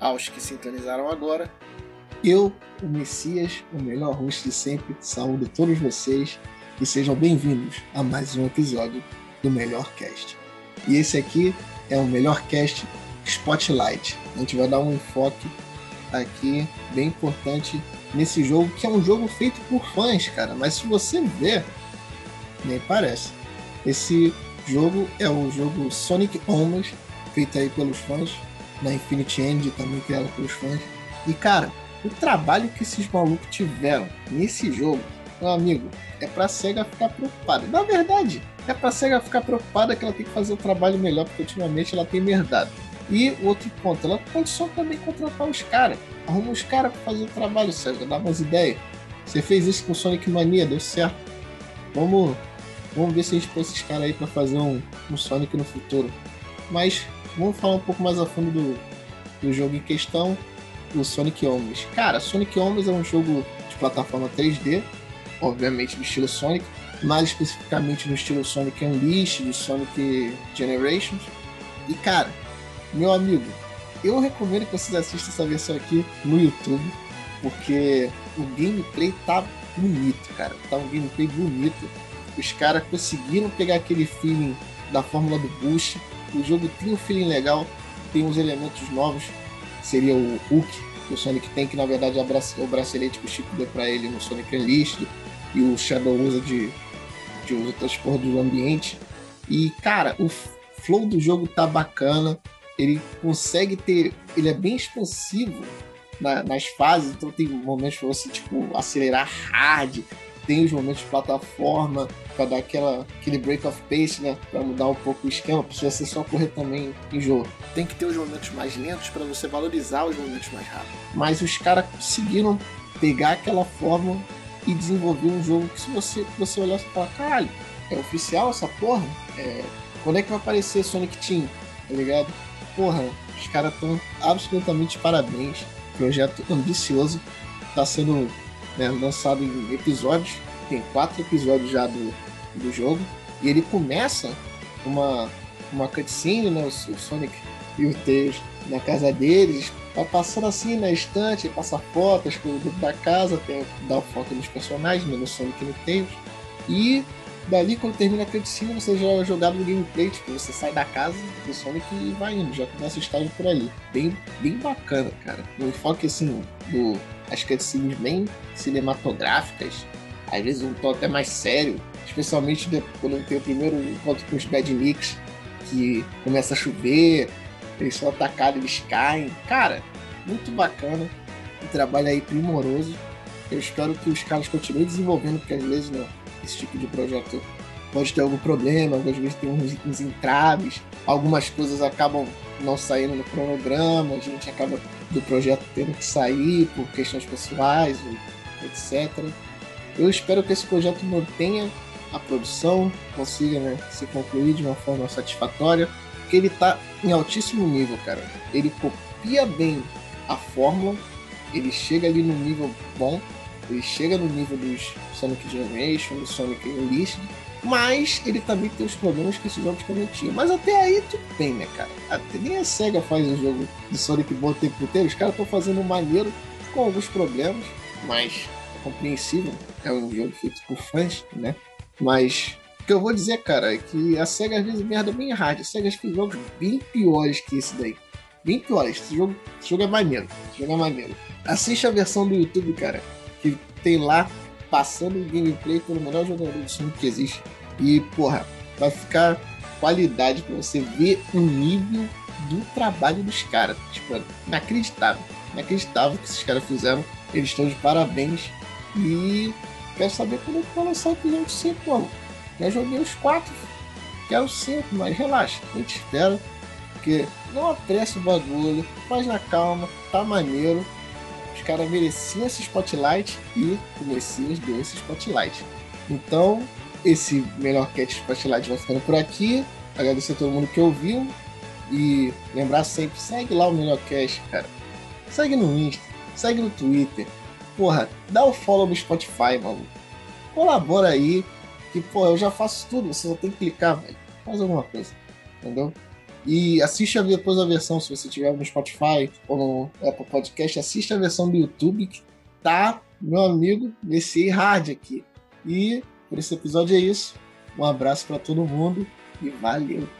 aos que sintonizaram agora. Eu, o Messias, o melhor host de sempre, saúdo todos vocês e sejam bem-vindos a mais um episódio do Melhor Cast. E esse aqui é o Melhor Cast Spotlight. A gente vai dar um enfoque aqui bem importante nesse jogo, que é um jogo feito por fãs, cara. Mas se você ver, nem parece. Esse jogo é o jogo Sonic Omens, feito aí pelos fãs, na Infinity End também criado pelos fãs. E cara, o trabalho que esses malucos tiveram nesse jogo, meu amigo, é pra SEGA ficar preocupada. Na verdade, é pra SEGA ficar preocupada que ela tem que fazer o um trabalho melhor, porque ultimamente ela tem merdado. E outro ponto, ela pode só também contratar os caras. Arruma os caras pra fazer o trabalho, SEGA, dá umas ideias. Você fez isso com Sonic Mania, deu certo. Vamos, vamos ver se a gente põe esses caras aí pra fazer um, um Sonic no futuro. Mas vamos falar um pouco mais a fundo do, do jogo em questão o Sonic Omens. Cara, Sonic Omens é um jogo de plataforma 3D, obviamente do estilo Sonic, mais especificamente no estilo Sonic Unleashed, de Sonic Generations. E cara, meu amigo, eu recomendo que vocês assistam essa versão aqui no YouTube, porque o gameplay tá bonito, cara. Tá um gameplay bonito. Os caras conseguiram pegar aquele feeling da fórmula do Boost. O jogo tem um feeling legal, tem uns elementos novos seria o Hulk, que o Sonic tem, que na verdade é o bracelete que o Chico deu pra ele no Sonic Unleashed, e o Shadow usa de, de usa transporte do ambiente. E, cara, o flow do jogo tá bacana, ele consegue ter. Ele é bem expansivo na, nas fases, então tem momentos pra você, tipo, acelerar hard, tem os momentos de plataforma para dar aquela, aquele break of pace, né? Para mudar um pouco o esquema, para você só correr também em jogo. Tem que ter os momentos mais lentos para você valorizar os momentos mais rápidos. Mas os caras conseguiram pegar aquela forma e desenvolver um jogo que se você, você olhar e falar, caralho, é oficial essa porra? É, quando é que vai aparecer Sonic Team? Tá ligado? Porra, os caras estão absolutamente parabéns. Projeto ambicioso. Tá sendo né, lançado em episódios. Tem quatro episódios já do, do jogo. E ele começa uma, uma cutscene, né, o, Sonic e o Tails na casa deles, tá passando assim na estante, passa fotos da casa, tem, dá o foco nos personagens, né, no Sonic e no Tails. E dali, quando termina a cutscene, você já é jogado no gameplay, tipo, você sai da casa do Sonic e vai indo, já começa o estágio por ali. Bem, bem bacana, cara. O enfoque, assim, do, as cutscenes bem cinematográficas, às vezes um tom até mais sério, especialmente quando tem o primeiro encontro com os Bad Nicks, que começa a chover, eles são atacados, eles caem. Cara, muito bacana, um trabalho aí primoroso. Eu espero que os caras continuem desenvolvendo, porque às vezes né, esse tipo de projeto pode ter algum problema, às vezes tem uns, uns entraves, algumas coisas acabam não saindo no cronograma, a gente acaba do projeto tendo que sair por questões pessoais, etc. Eu espero que esse projeto mantenha a produção, consiga né, se concluir de uma forma satisfatória, porque ele está em altíssimo nível, cara. Ele copia bem a fórmula, ele chega ali no nível bom, ele chega no nível dos Sonic Generation, do Sonic Unleashed, mas ele também tem os problemas que esses jogos também tinham. Mas até aí tudo bem, né, cara? Até nem a SEGA faz o jogo de Sonic bom o tempo inteiro. Os caras estão fazendo um maneiro com alguns problemas, mas é compreensível. É um jogo feito por fãs, né? Mas o que eu vou dizer, cara, é que a SEGA às vezes merda bem hard. A SEGA fez jogos bem piores que esse daí. Bem piores. Esse jogo, esse jogo é maneiro. Esse jogo é maneiro. Assiste a versão do YouTube, cara, tem lá passando o gameplay pelo melhor jogador de Sonic que existe. E, porra, vai ficar qualidade para você ver o nível do trabalho dos caras. Tipo, é inacreditável. Inacreditável o que esses caras fizeram. Eles estão de parabéns. E quero saber quando vai lançar o episódio 5, mano. Já joguei os 4. Quero 5, mas relaxa. A gente espera. Porque não apressa o bagulho. Faz na calma. Tá maneiro os caras mereciam esse spotlight e o Messias esse spotlight. Então, esse melhor cast spotlight vai ficando por aqui. Agradecer a todo mundo que ouviu. E lembrar sempre, segue lá o melhor cast, cara. Segue no Insta, segue no Twitter. Porra, dá o follow no Spotify, mano. Colabora aí. Que, porra, eu já faço tudo, você só tem que clicar, velho. Faz alguma coisa. Entendeu? E assiste depois a versão, se você tiver no Spotify ou no Apple Podcast, assiste a versão do YouTube, que tá, meu amigo, nesse hard aqui. E por esse episódio é isso. Um abraço para todo mundo e valeu!